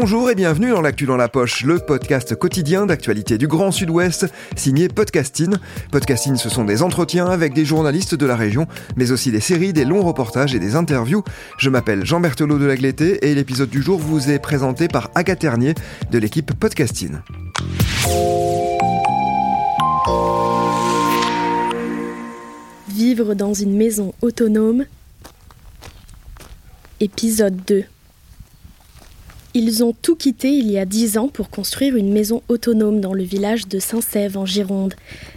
Bonjour et bienvenue dans l'actu dans la poche, le podcast quotidien d'actualité du Grand Sud-Ouest, signé Podcasting. Podcasting, ce sont des entretiens avec des journalistes de la région, mais aussi des séries, des longs reportages et des interviews. Je m'appelle Jean Berthelot de Lagleté et l'épisode du jour vous est présenté par Agathe Ternier de l'équipe Podcasting. Vivre dans une maison autonome. Épisode 2. Ils ont tout quitté il y a dix ans pour construire une maison autonome dans le village de Saint-Sève en Gironde.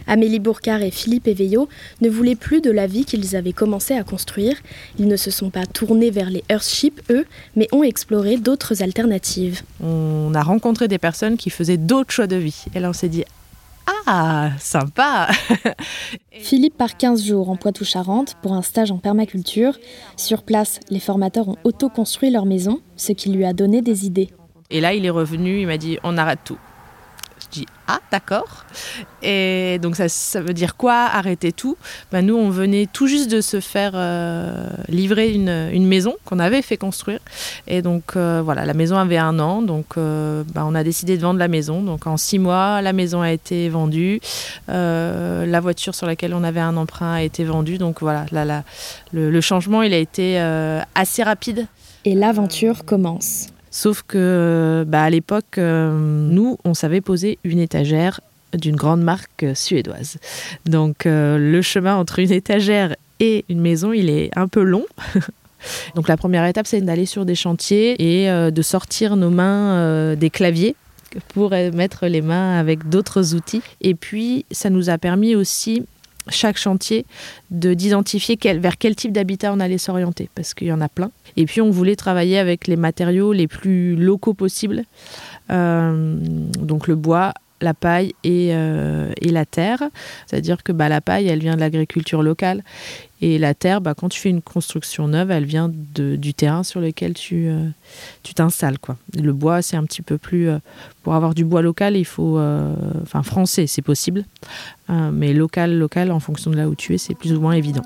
Amélie Bourcard et Philippe Éveillot ne voulaient plus de la vie qu'ils avaient commencé à construire. Ils ne se sont pas tournés vers les Earthships, eux, mais ont exploré d'autres alternatives. on a rencontré des personnes qui faisaient d'autres choix de vie. Et là, on s'est dit Ah, sympa Philippe part 15 jours en Poitou-Charentes pour un stage en permaculture. Sur place, les formateurs ont auto-construit leur maison, ce qui lui a donné des idées. Et là, il est revenu, il m'a dit On arrête tout. Je dis Ah, d'accord. Et donc, ça, ça veut dire quoi Arrêter tout? Ben, Nous, on venait tout juste de se faire euh, livrer une, une maison qu'on avait fait construire. Et donc, euh, voilà, la maison avait un an. Donc, euh, ben, on a décidé de vendre la maison. Donc, en six mois, la maison a été vendue. La voiture sur laquelle on avait un emprunt a été vendue. Donc, voilà, là, là, le, changement, il a été assez rapide. Et l'aventure commence. Sauf que, bah, à l'époque, euh, nous, on savait poser une étagère d'une grande marque suédoise. Donc, euh, le chemin entre une étagère et une maison, il est un peu long. Donc, la première étape, c'est d'aller sur des chantiers et euh, de sortir nos mains des claviers pour mettre les mains avec d'autres outils. Et puis, ça nous a permis aussi chaque chantier de d'identifier vers quel type d'habitat on allait s'orienter parce qu'il y en a plein. Et puis on voulait travailler avec les matériaux les plus locaux possibles, Euh, donc le bois, la paille et, euh, et la terre. C'est-à-dire que bah, la paille, elle vient de l'agriculture locale et la terre, bah, quand tu fais une construction neuve, elle vient du terrain sur lequel tu euh, t'installes. Le bois, c'est un petit peu plus... euh, pour avoir du bois local, il faut... Enfin, français, c'est possible. Mais local, local, en fonction de là où tu es, c'est plus ou moins évident.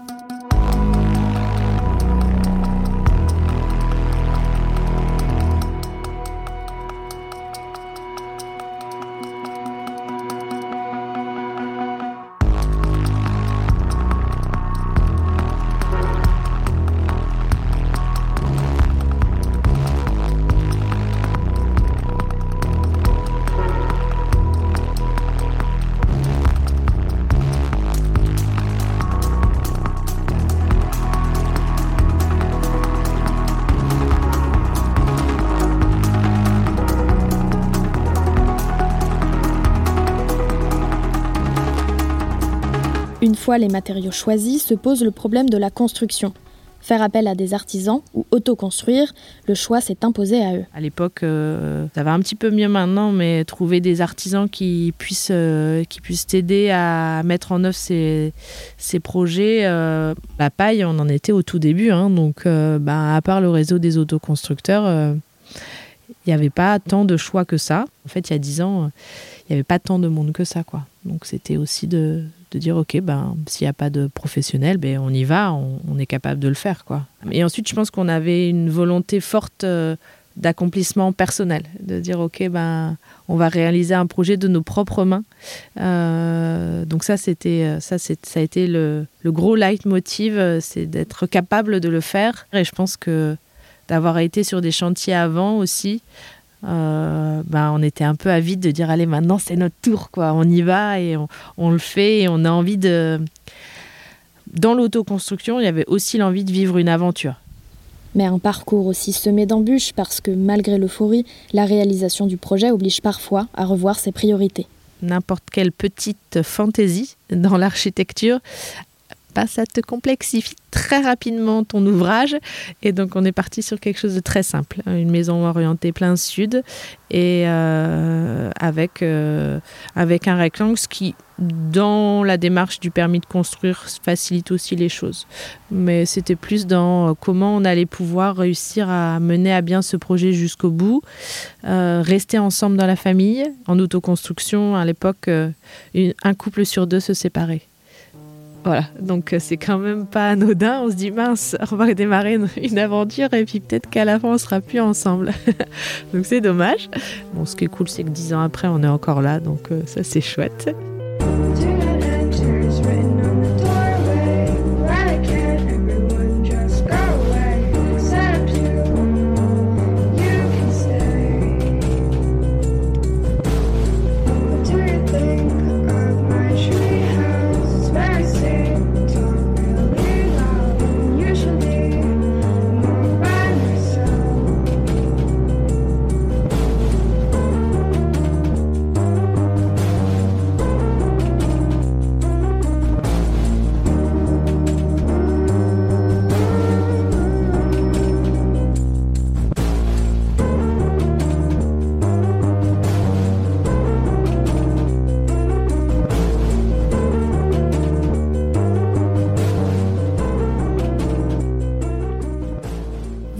Une fois les matériaux choisis, se pose le problème de la construction. Faire appel à des artisans ou autoconstruire, le choix s'est imposé à eux. À l'époque, euh, ça va un petit peu mieux maintenant, mais trouver des artisans qui puissent, euh, puissent t'aider à mettre en œuvre ces, ces projets. euh, la paille, on en était au tout début, hein, donc bah, à part le réseau des autoconstructeurs, il n'y avait pas tant de choix que ça. En fait, il y a dix ans, il n'y avait pas tant de monde que ça. Quoi. Donc c'était aussi de, de dire, OK, ben, s'il n'y a pas de professionnels, ben, on y va, on, est capable de le faire. Quoi. Et ensuite, je pense qu'on avait une volonté forte euh, d'accomplissement personnel, de dire, OK, ben, on va réaliser un projet de nos propres mains. Euh, donc ça, c'était, ça, c'est, ça a été le, le gros leitmotiv, euh, c'est d'être capable de le faire. Et je pense que d'avoir été sur des chantiers avant aussi, euh, ben, on était un peu avide de dire allez maintenant c'est notre tour quoi on y va et on, on le fait et on a envie de dans l'autoconstruction il y avait aussi l'envie de vivre une aventure Mais un parcours aussi semé d'embûches parce que malgré l'euphorie, la réalisation du projet oblige parfois à revoir ses priorités. n'importe quelle petite fantaisie dans l'architecture ça te complexifie très rapidement ton ouvrage. Et donc, on est parti sur quelque chose de très simple. Une maison orientée plein sud et euh, avec, euh, avec un rectangle, ce qui, dans la démarche du permis de construire, facilite aussi les choses. Mais c'était plus dans comment on allait pouvoir réussir à mener à bien ce projet jusqu'au bout, euh, rester ensemble dans la famille. En autoconstruction, à l'époque, un couple sur deux se séparait. Voilà, donc euh, c'est quand même pas anodin. On se dit mince, on va démarrer une, aventure et puis peut-être qu'à la fin on sera plus ensemble. donc c'est dommage. Bon, ce qui est cool, c'est que dix ans après, on est encore là, donc euh, ça c'est chouette.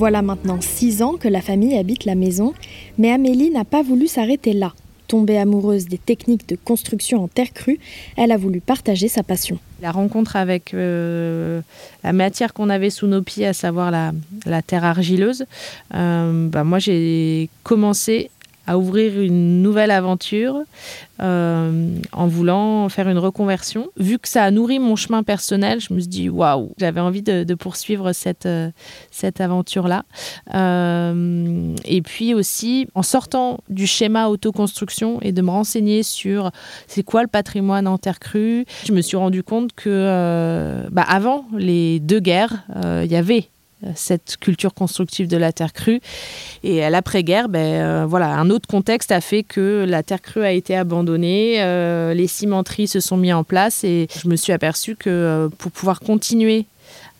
Voilà maintenant six ans que la famille habite la maison, mais Amélie n'a pas voulu s'arrêter là. Tombée amoureuse des techniques de construction en terre crue, elle a voulu partager sa passion. La rencontre avec euh, la matière qu'on avait sous nos pieds, à savoir la, terre argileuse, euh, bah, moi j'ai commencé à ouvrir une nouvelle aventure euh, en voulant faire une reconversion. Vu que ça a nourri mon chemin personnel, je me suis dit waouh, j'avais envie de, poursuivre cette, euh, cette aventure-là. Euh, et puis aussi, en sortant du schéma autoconstruction et de me renseigner sur c'est quoi le patrimoine en terre crue, je me suis rendu compte que bah, avant les deux guerres, il y avait cette culture constructive de la terre crue. Et à l'après-guerre, ben, euh, voilà, un autre contexte a fait que la terre crue a été abandonnée, euh, les cimenteries se sont mis en place et je me suis aperçu que euh, pour pouvoir continuer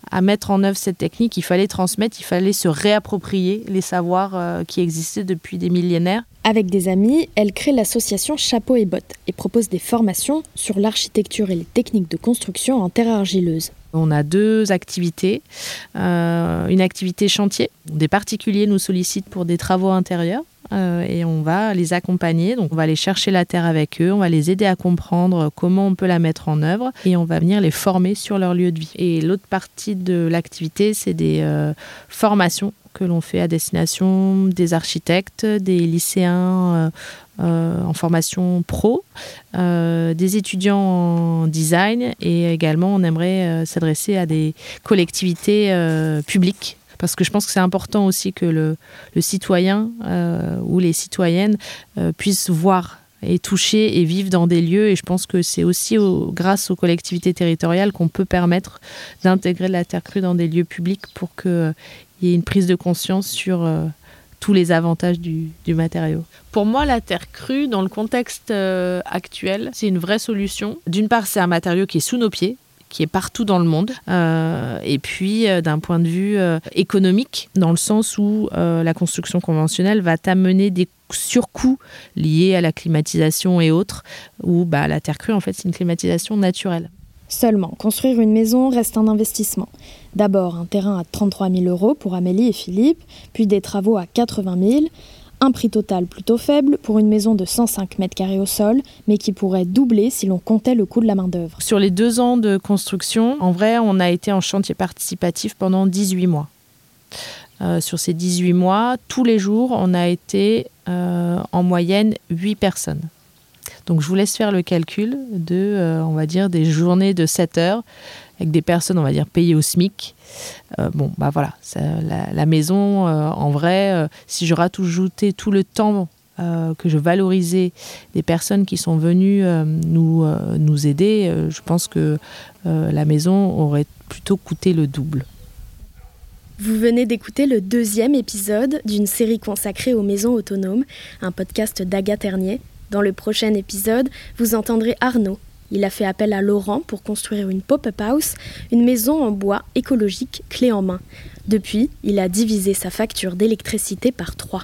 à mettre en œuvre cette technique, il fallait transmettre, il fallait se réapproprier les savoirs qui existaient depuis des millénaires. Avec des amis, elle crée l'association Chapeau et Bottes et propose des formations sur l'architecture et les techniques de construction en terre argileuse. On a deux activités. Euh, une activité chantier. Des particuliers nous sollicitent pour des travaux intérieurs. Euh, et on va les accompagner. Donc, on va aller chercher la terre avec eux, on va les aider à comprendre comment on peut la mettre en œuvre et on va venir les former sur leur lieu de vie. Et l'autre partie de l'activité, c'est des euh, formations que l'on fait à destination des architectes, des lycéens euh, en formation pro, euh, des étudiants en design et également on aimerait euh, s'adresser à des collectivités publiques parce que je pense que c'est important aussi que le, citoyen ou les citoyennes puissent voir et toucher et vivre dans des lieux. Et je pense que c'est aussi grâce aux collectivités territoriales qu'on peut permettre d'intégrer la terre crue dans des lieux publics pour qu'il y ait une prise de conscience sur tous les avantages du, matériau. Pour moi, la terre crue, dans le contexte euh, actuel, c'est une vraie solution. D'une part, c'est un matériau qui est sous nos pieds qui est partout dans le monde. Euh, et puis, euh, d'un point de vue économique, dans le sens où la construction conventionnelle va t'amener des surcoûts liés à la climatisation et autres, où bah, la terre crue, en fait, c'est une climatisation naturelle. Seulement, construire une maison reste un investissement. D'abord un terrain à 33 000 euros pour Amélie et Philippe, puis des travaux à 80 000, un prix total plutôt faible pour une maison de 105 mètres carrés au sol, mais qui pourrait doubler si l'on comptait le coût de la main-d'œuvre. Sur les deux ans de construction, en vrai, on a été en chantier participatif pendant 18 mois. Euh, sur ces 18 mois, tous les jours, on a été euh, en moyenne 8 personnes. Donc je vous laisse faire le calcul de, euh, on va dire, des journées de 7 heures avec des personnes, on va dire, payées au SMIC. Euh, bon, bah voilà, la, maison, euh, en vrai, si je rajoutais tout le temps que je valorisais des personnes qui sont venues nous, nous aider, je pense que la maison aurait plutôt coûté le double. Vous venez d'écouter le deuxième épisode d'une série consacrée aux maisons autonomes, un podcast d'Agathe Ternier. Dans le prochain épisode, vous entendrez Arnaud. Il a fait appel à Laurent pour construire une pop-up house, une maison en bois écologique clé en main. Depuis, il a divisé sa facture d'électricité par trois.